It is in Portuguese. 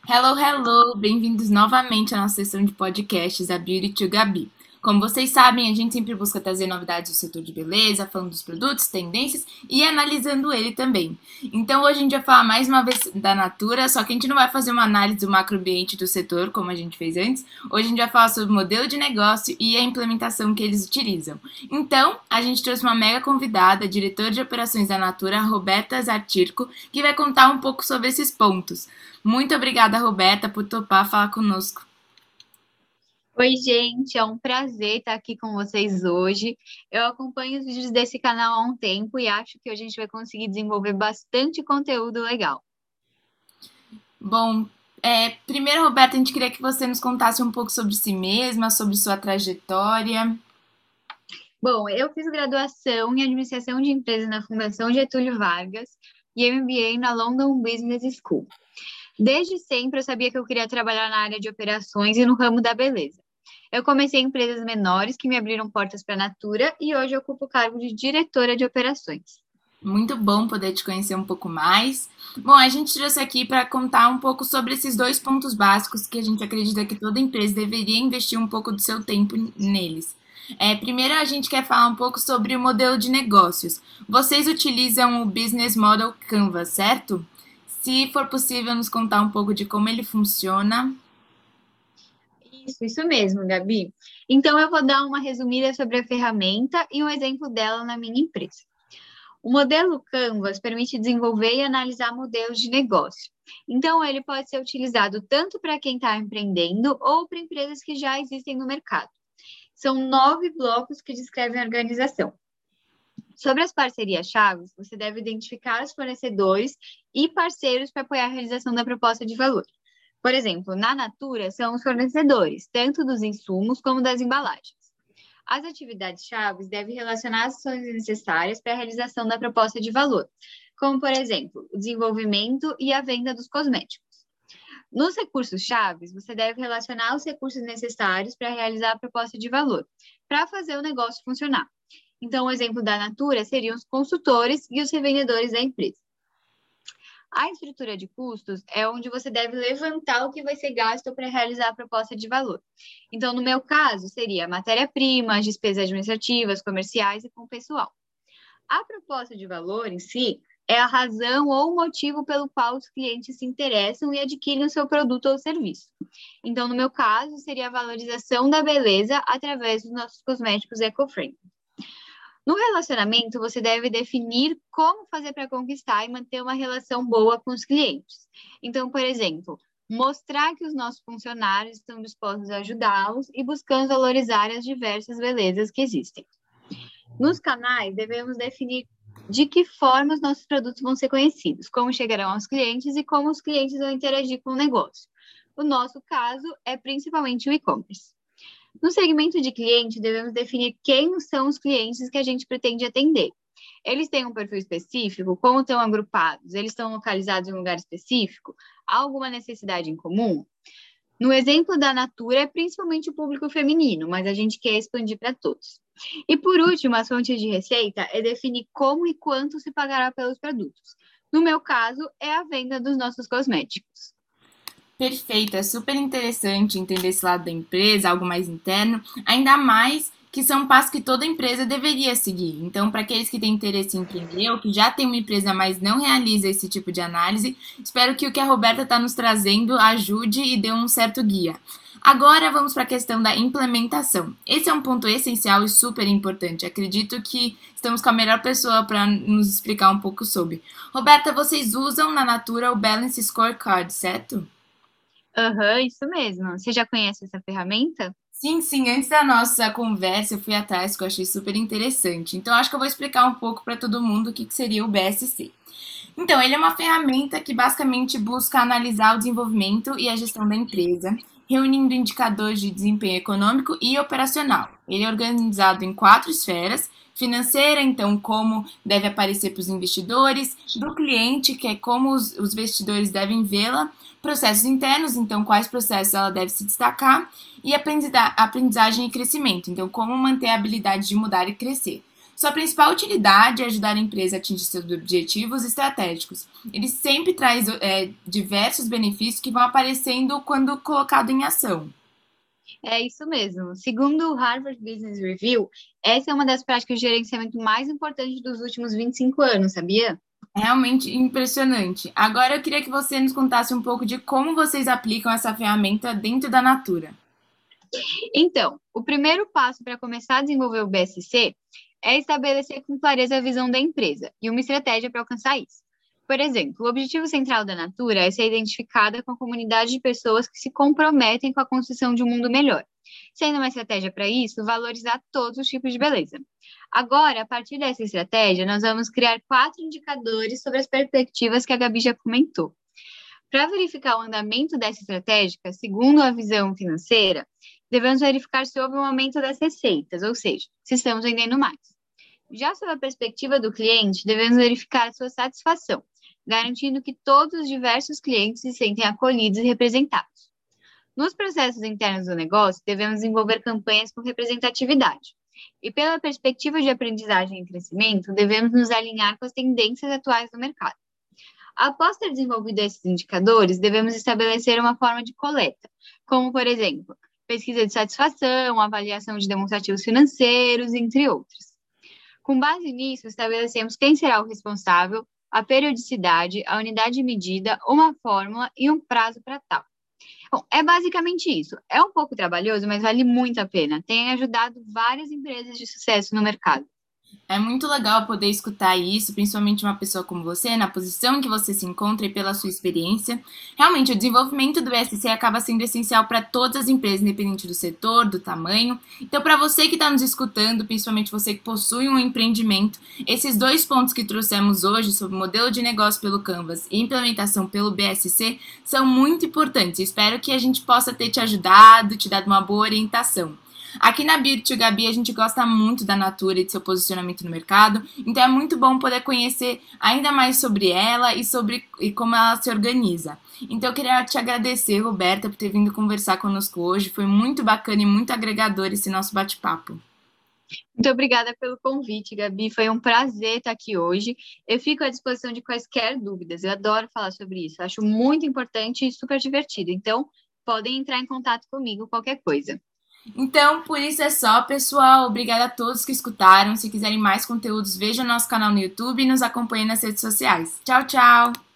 Hello, hello! Bem-vindos novamente à nossa sessão de podcasts, a Beauty to Gabi. Como vocês sabem, a gente sempre busca trazer novidades do setor de beleza, falando dos produtos, tendências e analisando ele também. Então hoje a gente vai falar mais uma vez da Natura, só que a gente não vai fazer uma análise do macroambiente do setor, como a gente fez antes. Hoje a gente vai falar sobre o modelo de negócio e a implementação que eles utilizam. Então, a gente trouxe uma mega convidada, diretora de operações da Natura, Roberta Zartirco, que vai contar um pouco sobre esses pontos. Muito obrigada, Roberta, por topar falar conosco. Oi, gente, é um prazer estar aqui com vocês hoje. Eu acompanho os vídeos desse canal há um tempo e acho que a gente vai conseguir desenvolver bastante conteúdo legal. Bom, é, primeiro, Roberta, a gente queria que você nos contasse um pouco sobre si mesma, sobre sua trajetória. Bom, eu fiz graduação em administração de empresas na Fundação Getúlio Vargas e MBA na London Business School. Desde sempre eu sabia que eu queria trabalhar na área de operações e no ramo da beleza. Eu comecei em empresas menores que me abriram portas para a Natura e hoje ocupo o cargo de diretora de operações. Muito bom poder te conhecer um pouco mais. Bom, a gente trouxe aqui para contar um pouco sobre esses dois pontos básicos que a gente acredita que toda empresa deveria investir um pouco do seu tempo neles. É, primeiro, a gente quer falar um pouco sobre o modelo de negócios. Vocês utilizam o Business Model Canvas, certo? Se for possível, nos contar um pouco de como ele funciona. Isso, isso mesmo, Gabi. Então, eu vou dar uma resumida sobre a ferramenta e um exemplo dela na minha empresa. O modelo Canvas permite desenvolver e analisar modelos de negócio. Então, ele pode ser utilizado tanto para quem está empreendendo ou para empresas que já existem no mercado. São nove blocos que descrevem a organização. Sobre as parcerias chaves, você deve identificar os fornecedores e parceiros para apoiar a realização da proposta de valor. Por exemplo, na Natura, são os fornecedores, tanto dos insumos como das embalagens. As atividades chaves devem relacionar as ações necessárias para a realização da proposta de valor, como, por exemplo, o desenvolvimento e a venda dos cosméticos. Nos recursos chaves, você deve relacionar os recursos necessários para realizar a proposta de valor, para fazer o negócio funcionar. Então, o exemplo da Natura seriam os consultores e os revendedores da empresa. A estrutura de custos é onde você deve levantar o que vai ser gasto para realizar a proposta de valor. Então, no meu caso, seria matéria-prima, despesas administrativas, comerciais e com pessoal. A proposta de valor em si é a razão ou motivo pelo qual os clientes se interessam e adquirem o seu produto ou serviço. Então, no meu caso, seria a valorização da beleza através dos nossos cosméticos eco-friendly. No relacionamento, você deve definir como fazer para conquistar e manter uma relação boa com os clientes. Então, por exemplo, mostrar que os nossos funcionários estão dispostos a ajudá-los e buscando valorizar as diversas belezas que existem. Nos canais, devemos definir de que forma os nossos produtos vão ser conhecidos, como chegarão aos clientes e como os clientes vão interagir com o negócio. O nosso caso é principalmente o e-commerce. No segmento de cliente, devemos definir quem são os clientes que a gente pretende atender. Eles têm um perfil específico? Como estão agrupados? Eles estão localizados em um lugar específico? Há alguma necessidade em comum? No exemplo da Natura, é principalmente o público feminino, mas a gente quer expandir para todos. E por último, as fontes de receita é definir como e quanto se pagará pelos produtos. No meu caso, é a venda dos nossos cosméticos. Perfeito, é super interessante entender esse lado da empresa, algo mais interno, ainda mais que são passos que toda empresa deveria seguir. Então, para aqueles que têm interesse em empreender ou que já tem uma empresa, mas não realiza esse tipo de análise, espero que o que a Roberta está nos trazendo ajude e dê um certo guia. Agora vamos para a questão da implementação. Esse é um ponto essencial e super importante. Acredito que estamos com a melhor pessoa para nos explicar um pouco sobre. Roberta, vocês usam na Natura o Balance Scorecard, certo? Aham, uhum, isso mesmo. Você já conhece essa ferramenta? Sim, sim. Antes da nossa conversa, eu fui atrás, que eu achei super interessante. Então, acho que eu vou explicar um pouco para todo mundo o que, que seria o BSC. Então, ele é uma ferramenta que basicamente busca analisar o desenvolvimento e a gestão da empresa, reunindo indicadores de desempenho econômico e operacional. Ele é organizado em quatro esferas financeira, então como deve aparecer para os investidores, do cliente, que é como os, os investidores devem vê-la, processos internos, então quais processos ela deve se destacar, e aprendizagem e crescimento, então como manter a habilidade de mudar e crescer. Sua principal utilidade é ajudar a empresa a atingir seus objetivos estratégicos. Ele sempre traz é, diversos benefícios que vão aparecendo quando colocado em ação. É isso mesmo. Segundo o Harvard Business Review, essa é uma das práticas de gerenciamento mais importantes dos últimos 25 anos, sabia? Realmente impressionante. Agora eu queria que você nos contasse um pouco de como vocês aplicam essa ferramenta dentro da Natura. Então, o primeiro passo para começar a desenvolver o BSC é estabelecer com clareza a visão da empresa e uma estratégia para alcançar isso. Por exemplo, o objetivo central da Natura é ser identificada com a comunidade de pessoas que se comprometem com a construção de um mundo melhor. Sendo uma estratégia para isso, valorizar todos os tipos de beleza. Agora, a partir dessa estratégia, nós vamos criar quatro indicadores sobre as perspectivas que a Gabi já comentou. Para verificar o andamento dessa estratégia, segundo a visão financeira, devemos verificar se houve um aumento das receitas, ou seja, se estamos vendendo mais. Já sob a perspectiva do cliente, devemos verificar a sua satisfação, garantindo que todos os diversos clientes se sentem acolhidos e representados. Nos processos internos do negócio, devemos desenvolver campanhas com representatividade. E pela perspectiva de aprendizagem e crescimento, devemos nos alinhar com as tendências atuais do mercado. Após ter desenvolvido esses indicadores, devemos estabelecer uma forma de coleta, como, por exemplo, pesquisa de satisfação, avaliação de demonstrativos financeiros, entre outros. Com base nisso, estabelecemos quem será o responsável, a periodicidade, a unidade de medida, uma fórmula e um prazo para tal. Bom, é basicamente isso. É um pouco trabalhoso, mas vale muito a pena. Tem ajudado várias empresas de sucesso no mercado. É muito legal poder escutar isso, principalmente uma pessoa como você, na posição que você se encontra e pela sua experiência. Realmente, o desenvolvimento do BSC acaba sendo essencial para todas as empresas, independente do setor, do tamanho. Então, para você que está nos escutando, principalmente você que possui um empreendimento, esses dois pontos que trouxemos hoje sobre modelo de negócio pelo Canvas e implementação pelo BSC são muito importantes. Espero que a gente possa ter te ajudado, te dado uma boa orientação. Aqui na Beauty Gabi a gente gosta muito da Natura e de seu posicionamento no mercado, então é muito bom poder conhecer ainda mais sobre ela e sobre e como ela se organiza. Então eu queria te agradecer, Roberta, por ter vindo conversar conosco hoje. Foi muito bacana e muito agregador esse nosso bate-papo. Muito obrigada pelo convite, Gabi. Foi um prazer estar aqui hoje. Eu fico à disposição de quaisquer dúvidas. Eu adoro falar sobre isso. Acho muito importante e super divertido. Então, podem entrar em contato comigo qualquer coisa. Então, por isso é só, pessoal. Obrigada a todos que escutaram. Se quiserem mais conteúdos, vejam nosso canal no YouTube e nos acompanhem nas redes sociais. Tchau, tchau!